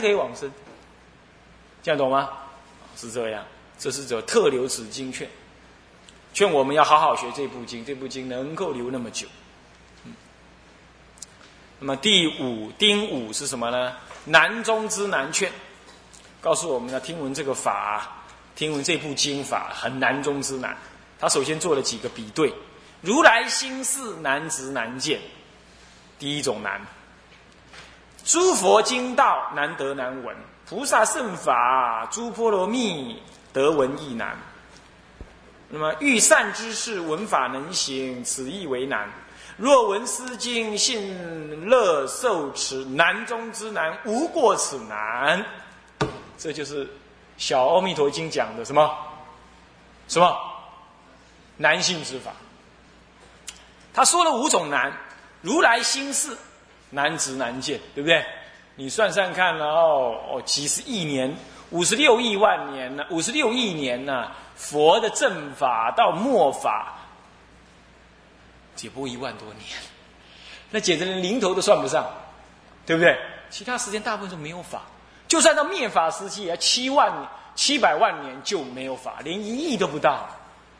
可以往生，这样懂吗？是这样，这是叫特留此经劝，劝我们要好好学这部经，这部经能够留那么久。那么第五丁五是什么呢？难中之难劝，告诉我们要听闻这个法，听闻这部经法很难中之难。他首先做了几个比对：如来心事难执难见，第一种难；诸佛经道难得难闻，菩萨圣法诸波罗蜜得闻亦难。那么欲善之事闻法能行，此亦为难。若闻思经，信乐受持，难中之难，无过此难。这就是《小阿弥陀经》讲的什么？什么？难信之法。他说了五种难：如来心事难执难见，对不对？你算算看哦，哦，几十亿年，五十六亿万年呢？五十六亿年呢？佛的正法到末法。解过一万多年，那简直连零头都算不上，对不对？其他时间大部分都没有法，就算到灭法时期，也要七万七百万年就没有法，连一亿都不到，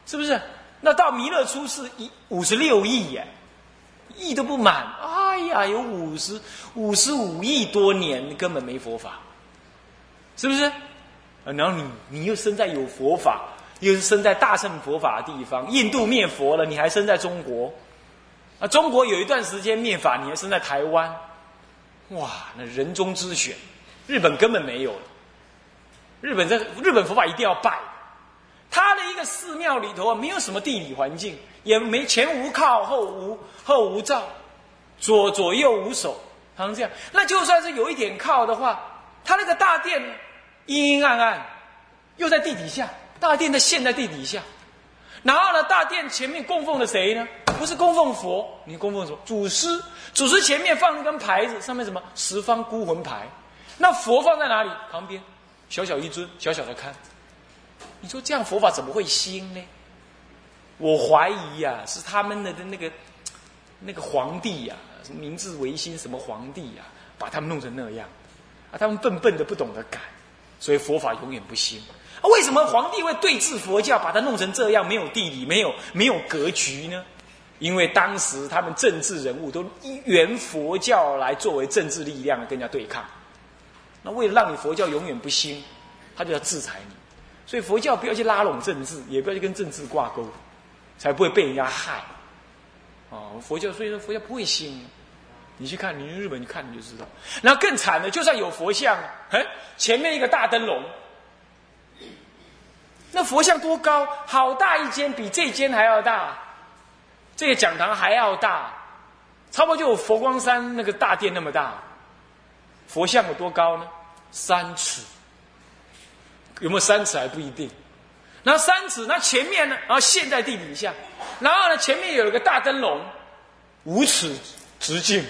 是不是？那到弥勒出世一五十六亿耶，亿都不满，哎呀，有五十五十五亿多年根本没佛法，是不是？啊，然后你你又生在有佛法，又是生在大乘佛法的地方，印度灭佛了，你还生在中国。啊，中国有一段时间灭法，你还生在台湾，哇，那人中之选，日本根本没有了。日本这日本佛法一定要拜，他的一个寺庙里头啊，没有什么地理环境，也没前无靠后无后无照，左左右无手，好像这样。那就算是有一点靠的话，他那个大殿阴阴暗暗，又在地底下，大殿的陷在地底下。然后呢，大殿前面供奉的谁呢？不是供奉佛，你供奉什么？祖师，祖师前面放一根牌子，上面什么十方孤魂牌？那佛放在哪里？旁边，小小一尊，小小的看。你说这样佛法怎么会兴呢？我怀疑呀，是他们的的那个那个皇帝呀，什么明治维新什么皇帝呀，把他们弄成那样，啊，他们笨笨的不懂得改，所以佛法永远不兴啊。为什么皇帝会对治佛教，把它弄成这样，没有地理，没有没有格局呢？因为当时他们政治人物都原佛教来作为政治力量跟人家对抗，那为了让你佛教永远不兴，他就要制裁你，所以佛教不要去拉拢政治，也不要去跟政治挂钩，才不会被人家害。哦，佛教所以说佛教不会兴，你去看，你去日本你看你就知道。然后更惨的，就算有佛像，哎，前面一个大灯笼，那佛像多高？好大一间，比这间还要大。这个讲堂还要大，差不多就有佛光山那个大殿那么大。佛像有多高呢？三尺，有没有三尺还不一定。那三尺，那前面呢？然后陷在地底下，然后呢，前面有一个大灯笼，五尺直径，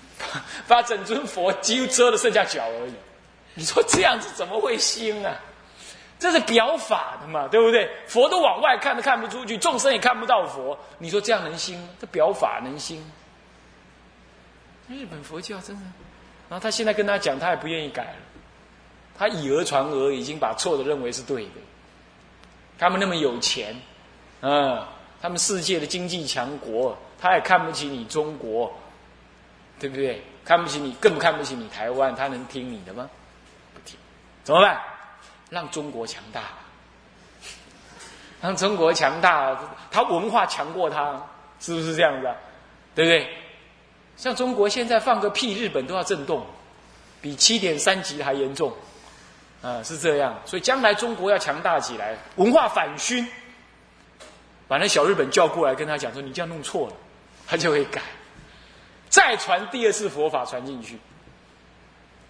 把整尊佛几乎遮的剩下脚而已。你说这样子怎么会兴啊？这是表法的嘛，对不对？佛都往外看都看不出去，众生也看不到佛。你说这样能兴？这表法能兴？日本佛教真的，然后他现在跟他讲，他也不愿意改了。他以讹传讹，已经把错的认为是对的。他们那么有钱，嗯，他们世界的经济强国，他也看不起你中国，对不对？看不起你，更看不起你台湾，他能听你的吗？不听，怎么办？让中国强大，让中国强大，他文化强过他，是不是这样子？对不对？像中国现在放个屁，日本都要震动，比七点三级还严重，啊，是这样。所以将来中国要强大起来，文化反熏，把那小日本叫过来，跟他讲说：“你这样弄错了。”他就会改，再传第二次佛法传进去，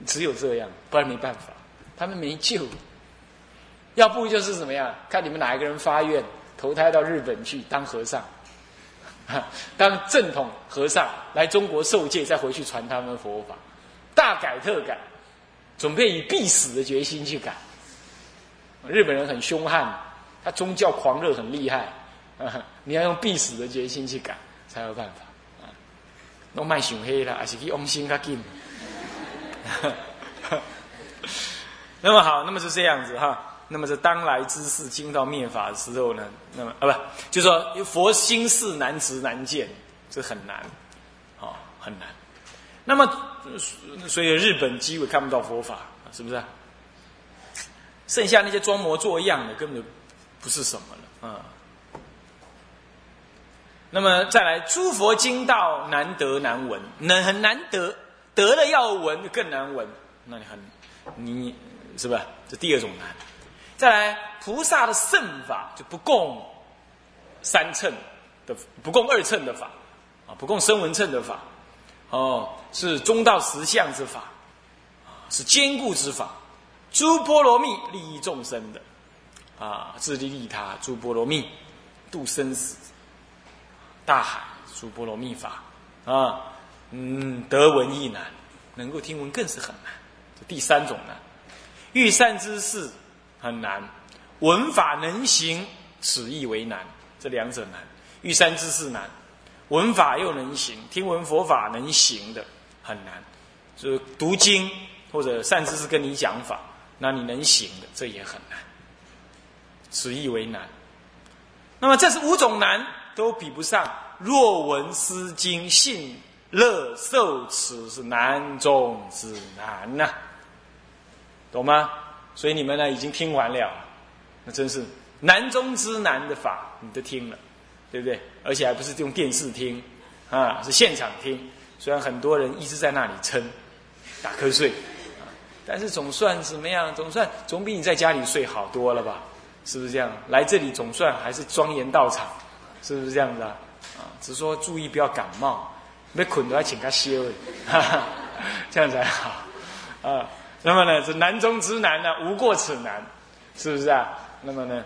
只有这样，不然没办法，他们没救。要不就是怎么样？看你们哪一个人发愿投胎到日本去当和尚，当正统和尚来中国受戒，再回去传他们佛法，大改特改，准备以必死的决心去改。日本人很凶悍，他宗教狂热很厉害，你要用必死的决心去改，才有办法。弄卖熊黑了，还是去用心较紧。那么好，那么是这样子哈。那么这当来之事经到灭法的时候呢，那么啊不，就说佛心事难执难见，这很难，啊很难。那么所以日本基本看不到佛法，是不是？剩下那些装模作样的，根本就不是什么了啊。那么再来，诸佛经道难得难闻，难很难得，得了要闻更难闻，那你很你是吧？这第二种难。再来，菩萨的圣法就不共三乘的，不共二乘的法啊，不共声闻乘的法哦，是中道实相之法，是坚固之法。诸波罗蜜利益众生的啊，自利利他。诸波罗蜜度生死大海，诸波罗蜜法啊，嗯，得闻亦难，能够听闻更是很难。这第三种难，欲善之事。很难，闻法能行，此亦为难。这两者难，欲善之事难，闻法又能行，听闻佛法能行的很难。就是读经或者善知识跟你讲法，那你能行的，这也很难。此亦为难。那么这是五种难，都比不上若闻思经，信乐受持，是难中之难呐，懂吗？所以你们呢已经听完了，那真是难中之难的法，你都听了，对不对？而且还不是用电视听，啊，是现场听。虽然很多人一直在那里撑，打瞌睡，啊，但是总算怎么样？总算总比你在家里睡好多了吧？是不是这样？来这里总算还是庄严到场，是不是这样子啊？啊，只说注意不要感冒，没困都要请他休，哈哈，这样才好，啊。那么呢，这难中之难呢，无过此难，是不是啊？那么呢，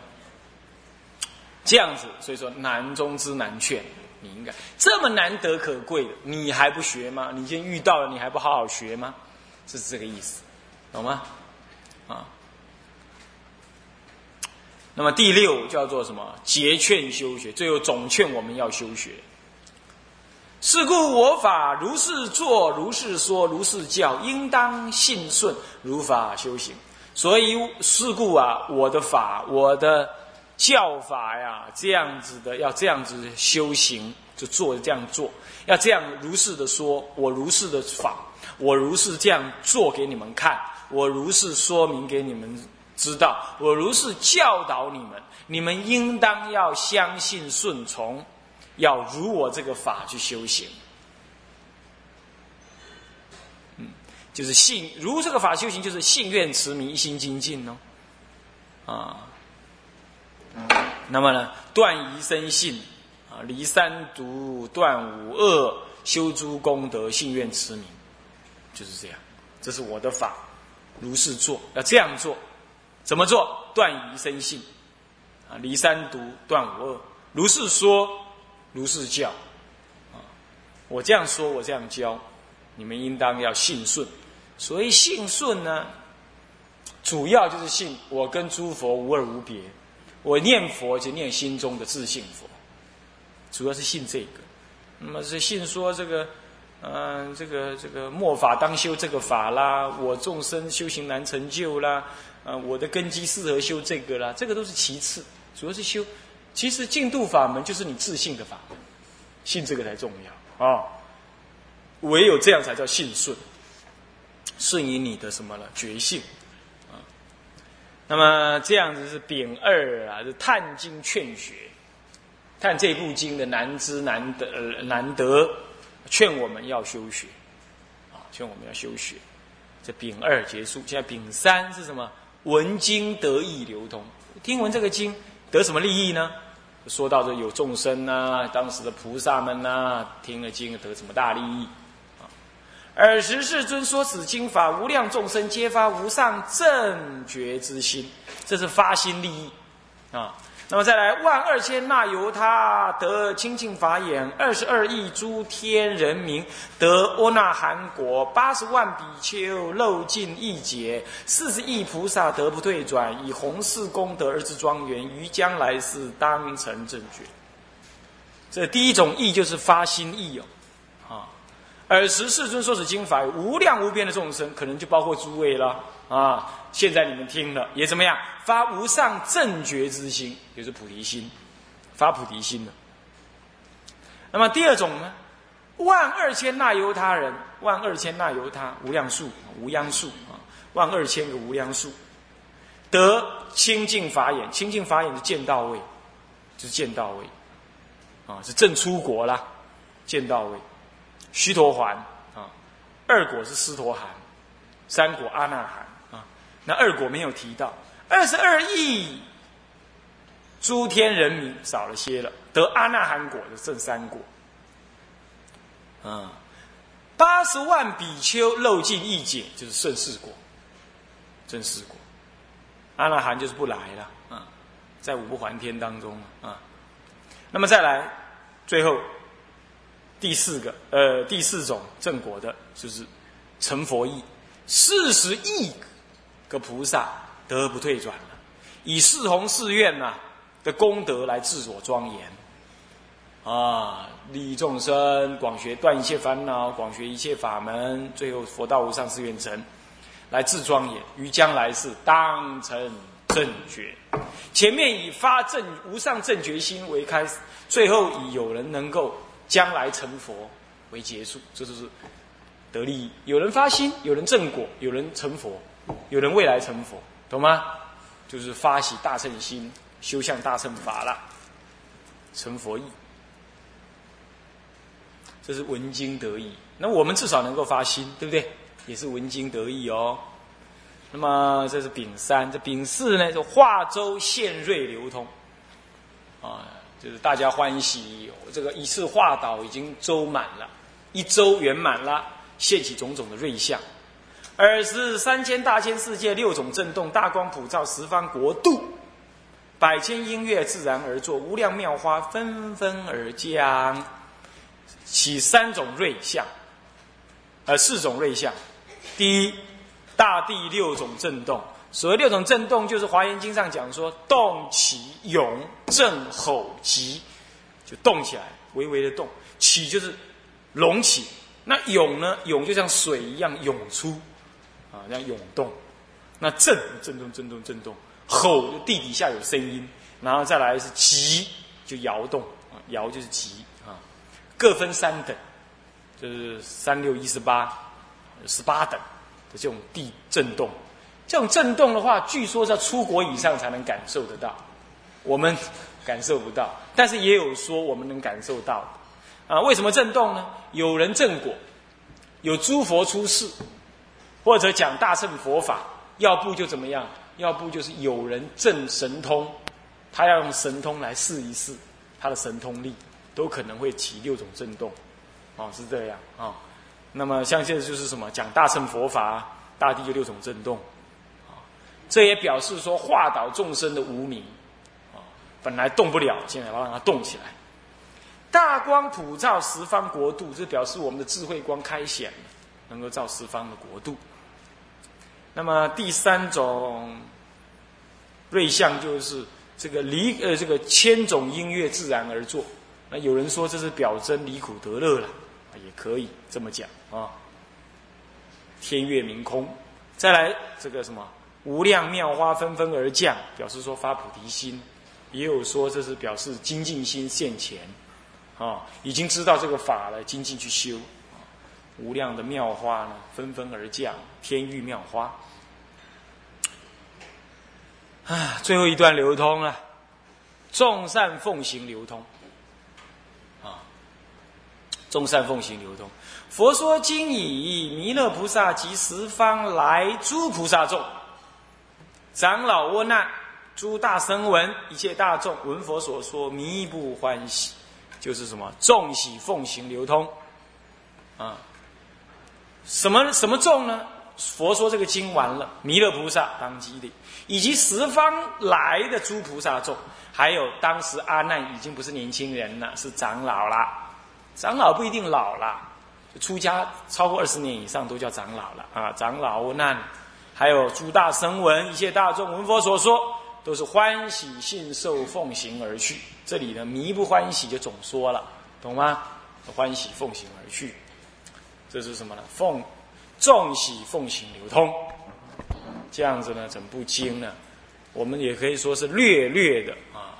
这样子，所以说难中之难劝，你应该这么难得可贵的，你还不学吗？你先遇到了，你还不好好学吗？是这个意思，懂吗？啊。那么第六叫做什么？结劝修学，最后总劝我们要修学。是故我法如是作，如是说，如是教，应当信顺，如法修行。所以是故啊，我的法，我的教法呀，这样子的，要这样子修行，就做这样做，要这样如是的说，我如是的法，我如是这样做给你们看，我如是说明给你们知道，我如是教导你们，你们应当要相信顺从。要如我这个法去修行，嗯，就是信如这个法修行，就是信愿持名一心精进哦，啊，那么呢，断疑生信啊，离三毒，断五恶，修诸功德，信愿持名，就是这样，这是我的法，如是做，要这样做，怎么做？断疑生信啊，离三毒，断五恶，如是说。如是教，啊，我这样说，我这样教，你们应当要信顺。所以信顺呢，主要就是信我跟诸佛无二无别，我念佛就念心中的自信佛，主要是信这个。那么是信说这个，嗯，这个这个末法当修这个法啦，我众生修行难成就啦，啊，我的根基适合修这个啦，这个都是其次，主要是修。其实净度法门就是你自信的法门，信这个才重要啊！唯有这样才叫信顺，顺于你的什么了觉性？那么这样子是丙二啊，是探经劝学，看这部经的难知难得难得，劝我们要修学啊，劝我们要修学。这丙二结束，现在丙三是什么？闻经得意流通，听闻这个经得什么利益呢？说到这有众生呐，当时的菩萨们呐，听了经得什么大利益？尔时世尊说此经法，无量众生皆发无上正觉之心，这是发心利益啊。那么再来，万二千那由他得清净法眼，二十二亿诸天人民得阿那含果，八十万比丘漏尽一劫，四十亿菩萨得不退转，以弘誓功德而知庄严，于将来世当成正觉。这第一种意就是发心意哦，尔时世尊说此经法，无量无边的众生，可能就包括诸位了啊。现在你们听了，也怎么样？发无上正觉之心，就是菩提心，发菩提心了。那么第二种呢？万二千那由他人，万二千那由他，无量数，无央数啊，万二千个无量数，得清净法眼，清净法眼是见到位，就是见到位，啊，是正出国啦，见到位，须陀环啊，二果是斯陀含，三果阿那含啊，那二果没有提到，二十二亿诸天人民少了些了，得阿那含果的正三果。啊，八十万比丘漏尽一解，就是顺世果，正四果。阿那含就是不来了啊，在五不还天当中啊。那么再来，最后第四个呃第四种正果的，就是成佛意，四十亿个菩萨得不退转了，以四弘誓愿呐的功德来自我庄严。啊，利益众生，广学断一切烦恼，广学一切法门，最后佛道无上誓愿成，来自庄严于将来世当成正觉。前面以发正无上正觉心为开始，最后以有人能够将来成佛为结束。这就是得利益。有人发心，有人正果，有人成佛，有人未来成佛，懂吗？就是发起大乘心，修向大乘法了，成佛意。这是闻经得意，那我们至少能够发心，对不对？也是闻经得意哦。那么这是丙三，这丙四呢？就化州现瑞流通，啊，就是大家欢喜，这个一次化导已经周满了，一周圆满了，现起种种的瑞相。尔时三千大千世界六种震动，大光普照十方国度，百千音乐自然而作，无量妙花纷纷而降。起三种瑞相，呃，四种瑞相。第一，大地六种震动。所谓六种震动，就是《华严经》上讲说，动起涌震吼急，就动起来，微微的动。起就是隆起，那涌呢？涌就像水一样涌出，啊，像涌动。那震，震动，震动，震动。吼，地底下有声音。然后再来是急，就摇动，啊，摇就是急啊。各分三等，就是三六一十八，十八等的这种地震动。这种震动的话，据说在出国以上才能感受得到，我们感受不到。但是也有说我们能感受到。啊，为什么震动呢？有人正果，有诸佛出世，或者讲大乘佛法，要不就怎么样？要不就是有人正神通，他要用神通来试一试他的神通力。都可能会起六种震动，哦，是这样啊。那么像现在就是什么讲大乘佛法，大地就六种震动，这也表示说化导众生的无名，啊，本来动不了，现在要让它动起来。大光普照十方国度，这表示我们的智慧光开显，能够照十方的国度。那么第三种瑞相就是这个离呃这个千种音乐自然而作。那有人说这是表征离苦得乐了，也可以这么讲啊。天月明空，再来这个什么无量妙花纷纷而降，表示说发菩提心；也有说这是表示精进心现前，啊，已经知道这个法了，精进去修。无量的妙花呢，纷纷而降，天域妙花。啊，最后一段流通了，众善奉行流通。啊众善奉行流通，佛说经已，弥勒菩萨及十方来诸菩萨众，长老窝难，诸大声闻，一切大众闻佛所说，弥不欢喜，就是什么众喜奉行流通，啊，什么什么众呢？佛说这个经完了，弥勒菩萨当机的，以及十方来的诸菩萨众，还有当时阿难已经不是年轻人了，是长老了。长老不一定老了，出家超过二十年以上都叫长老了啊！长老难，还有诸大声闻一切大众闻佛所说，都是欢喜信受奉行而去。这里呢，迷不欢喜就总说了，懂吗？欢喜奉行而去。这是什么呢？奉众喜奉行流通，这样子呢，整部经呢，我们也可以说是略略的啊，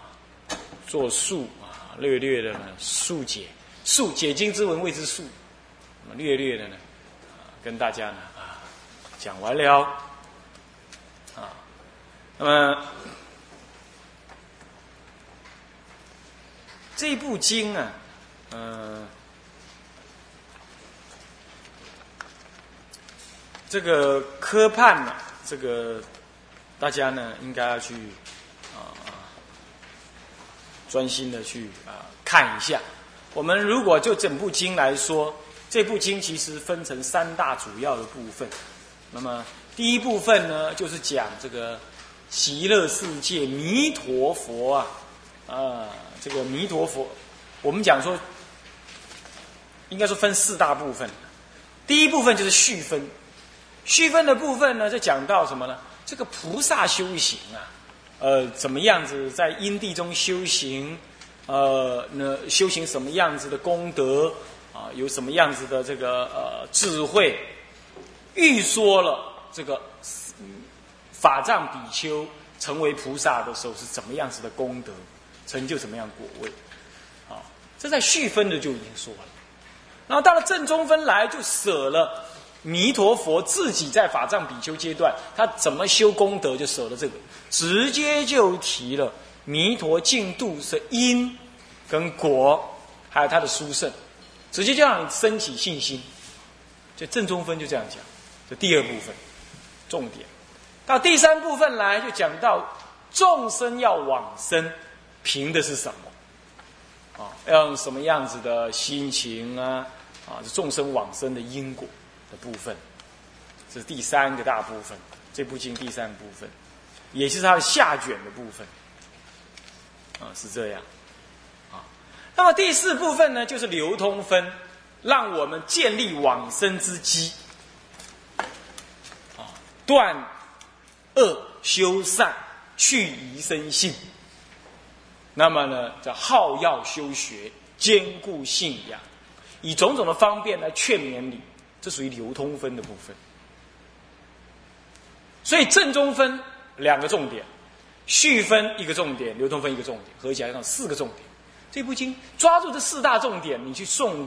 做述啊，略略的呢述解，述解经之文谓之述，那么略略的呢，跟大家呢啊讲完了，那么这部经啊，嗯。这个科判呢，这个大家呢应该要去啊专心的去啊看一下。我们如果就整部经来说，这部经其实分成三大主要的部分。那么第一部分呢，就是讲这个极乐世界弥陀佛啊啊，这个弥陀佛，我们讲说应该说分四大部分。第一部分就是续分。续分的部分呢，就讲到什么呢？这个菩萨修行啊，呃，怎么样子在因地中修行？呃，那修行什么样子的功德啊？有什么样子的这个呃智慧？预说了这个法藏比丘成为菩萨的时候是怎么样子的功德，成就什么样果位？啊，这在续分的就已经说了。然后到了正中分来，就舍了。弥陀佛自己在法藏比丘阶段，他怎么修功德就舍了这个，直接就提了弥陀净度是因跟果，还有他的殊胜，直接就让你升起信心。就正中分就这样讲，这第二部分重点。到第三部分来就讲到众生要往生，凭的是什么？啊，要用什么样子的心情啊？啊，这众生往生的因果。的部分，这是第三个大部分，这部经第三部分，也就是它的下卷的部分，啊，是这样，啊，那么第四部分呢，就是流通分，让我们建立往生之机，啊，断恶修善，去疑生信，那么呢，叫好药修学，坚固信仰，以种种的方便来劝勉你。这属于流通分的部分，所以正中分两个重点，续分一个重点，流通分一个重点，合起来上四个重点。这部经抓住这四大重点，你去诵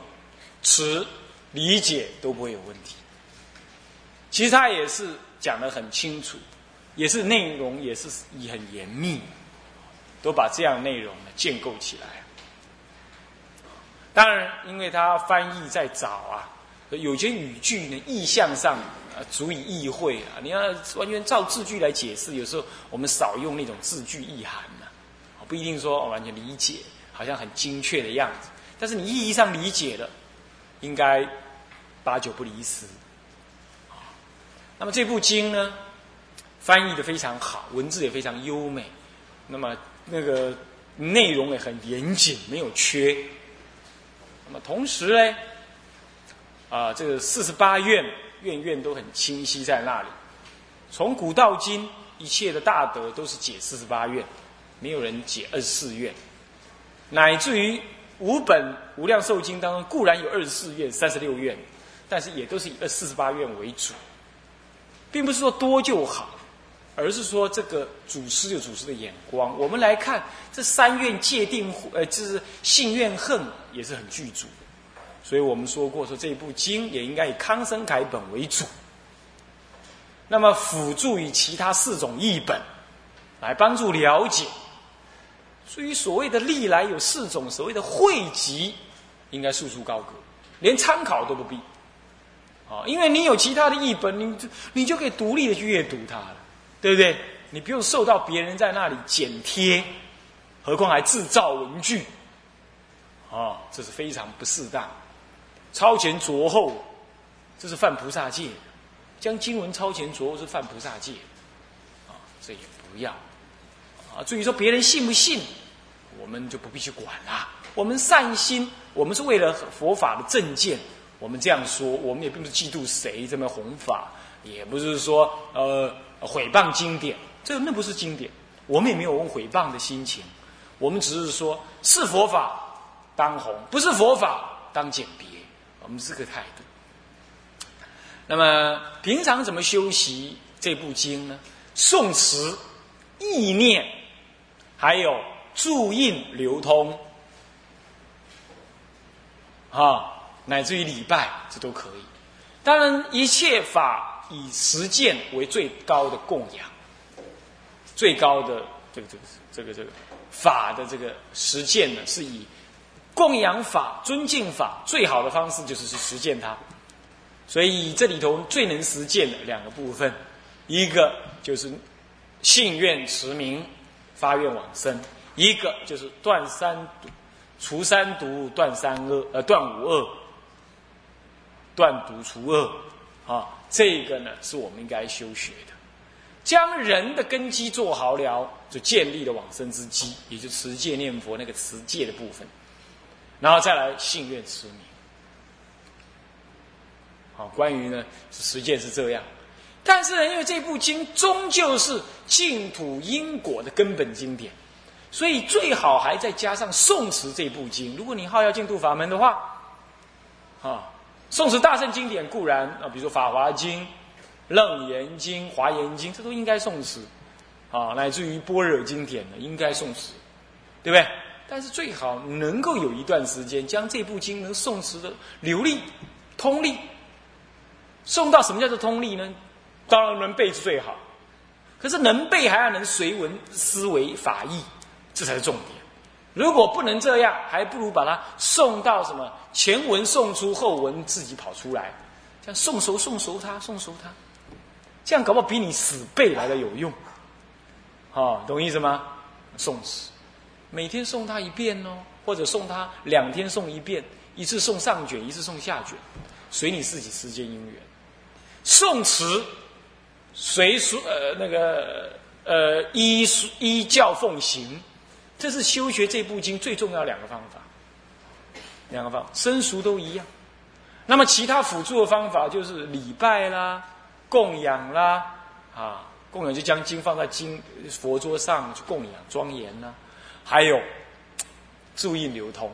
持理解都不会有问题。其实他也是讲的很清楚，也是内容也是也很严密，都把这样内容呢建构起来。当然，因为他翻译在早啊。有些语句呢，意象上啊，足以意会啊。你要完全照字句来解释，有时候我们少用那种字句意涵呢，不一定说完全理解，好像很精确的样子。但是你意义上理解了，应该八九不离十。那么这部经呢，翻译的非常好，文字也非常优美，那么那个内容也很严谨，没有缺。那么同时呢？啊，这个四十八愿，愿愿都很清晰在那里。从古到今，一切的大德都是解四十八愿，没有人解二十四愿。乃至于五本无量寿经当中，固然有二十四愿、三十六愿，但是也都是以二四十八愿为主，并不是说多就好，而是说这个祖师有祖师的眼光。我们来看这三愿界定，呃，就是信愿恨也是很具足。所以我们说过，说这部经也应该以康生楷本为主，那么辅助以其他四种译本来帮助了解。所以所谓的历来有四种所谓的汇集，应该束书高阁，连参考都不必。啊，因为你有其他的译本，你就你就可以独立的去阅读它了，对不对？你不用受到别人在那里剪贴，何况还制造文具，啊，这是非常不适当。超前着后，这是犯菩萨戒；将经文超前着后是犯菩萨戒，啊，这也不要。啊，至于说别人信不信，我们就不必去管了。我们善心，我们是为了佛法的正见，我们这样说，我们也并不是嫉妒谁这么弘法，也不是说呃毁谤经典，这那不是经典，我们也没有用毁谤的心情，我们只是说是佛法当弘，不是佛法当简别。我们这个态度，那么平常怎么修习这部经呢？诵词、意念，还有注印流通，啊，乃至于礼拜，这都可以。当然，一切法以实践为最高的供养，最高的这个这个这个这个法的这个实践呢，是以供养法、尊敬法最好的方式，就是去实践它。所以这里头最能实践的两个部分，一个就是信愿持名发愿往生，一个就是断三毒、除三毒、断三恶，呃，断五恶、断毒除恶啊。这个呢，是我们应该修学的，将人的根基做好了，就建立了往生之基，也就持戒念佛那个持戒的部分，然后再来信愿持名。好关于呢，实践是这样，但是呢，因为这部经终究是净土因果的根本经典，所以最好还再加上宋词这部经。如果你好要净土法门的话，啊，诵持大圣经典固然啊，比如说《法华经》《楞严经》《华严经》，这都应该诵持，啊，乃至于般若经典呢，应该诵持，对不对？但是最好能够有一段时间，将这部经能诵持的流利、通利。送到什么叫做通力呢？当然能背是最好，可是能背还要能随文思维法义，这才是重点。如果不能这样，还不如把它送到什么前文送出，后文自己跑出来，这样送熟送熟它，送熟它，这样搞不好比你死背来的有用。哦，懂意思吗？送死，每天送他一遍哦，或者送他两天送一遍，一次送上卷，一次送下卷，随你自己时间因缘。宋词随书呃那个呃依依教奉行，这是修学这部经最重要两个方法。两个方法生熟都一样。那么其他辅助的方法就是礼拜啦、供养啦啊，供养就将经放在经佛桌上去供养庄严呐，还有注意流通、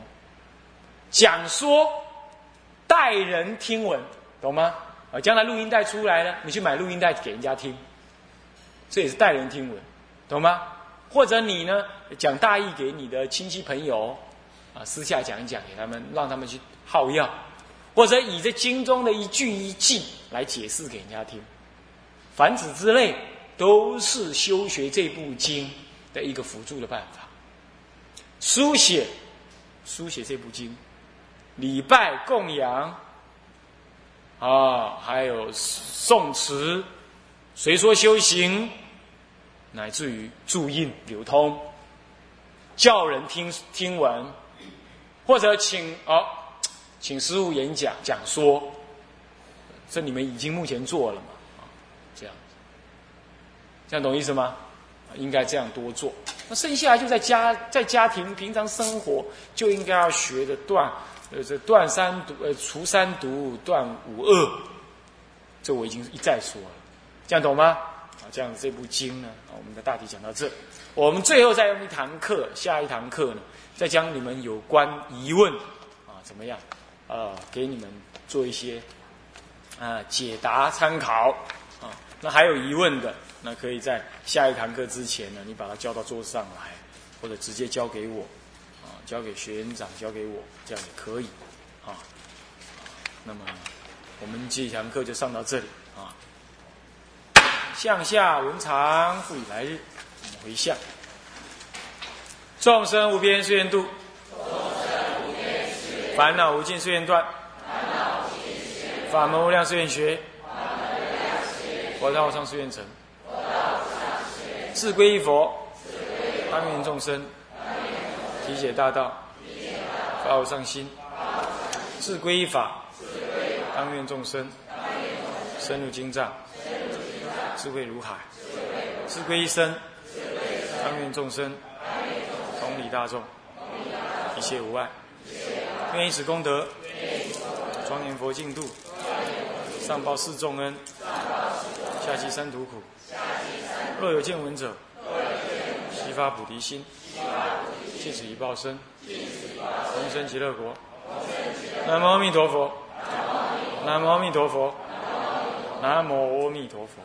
讲说、待人听闻，懂吗？啊，将来录音带出来了，你去买录音带给人家听，这也是待人听闻，懂吗？或者你呢讲大义给你的亲戚朋友，啊，私下讲一讲给他们，让他们去耗药，或者以这经中的一句一句来解释给人家听，凡此之类，都是修学这部经的一个辅助的办法。书写，书写这部经，礼拜供养。啊，还有宋词、谁说修行，乃至于注印流通，叫人听听闻，或者请哦，请师傅演讲讲说，这你们已经目前做了嘛？啊，这样，这样懂意思吗？应该这样多做。那剩下来就在家，在家庭平常生活就应该要学的断。呃，这断三毒，呃，除三毒，断五恶，这我已经一再说了，这样懂吗？啊，这样这部经呢，啊，我们的大体讲到这，我们最后再用一堂课，下一堂课呢，再将你们有关疑问，啊，怎么样？啊，给你们做一些啊解答参考，啊，那还有疑问的，那可以在下一堂课之前呢，你把它交到桌子上来，或者直接交给我。啊交给学员长，交给我，这样也可以，啊，那么我们这一堂课就上到这里啊。向下文长复以来日，我们回向。众生无边誓愿度。众生无边，烦恼无尽誓愿断，法门无量誓愿学，佛道上誓愿成，自归依佛，当愿众生。体解大道，发无上心，自归依法，当愿众生。深入经藏，智慧如海；智慧一生，当愿众生同理大众，一切无碍。愿以此功德，庄严佛净土，上报四重恩，下济三途苦。若有见闻者，悉发菩提心。尽此一报身，同生极乐国。南无阿弥陀佛。南无阿弥陀佛。南无阿弥陀佛。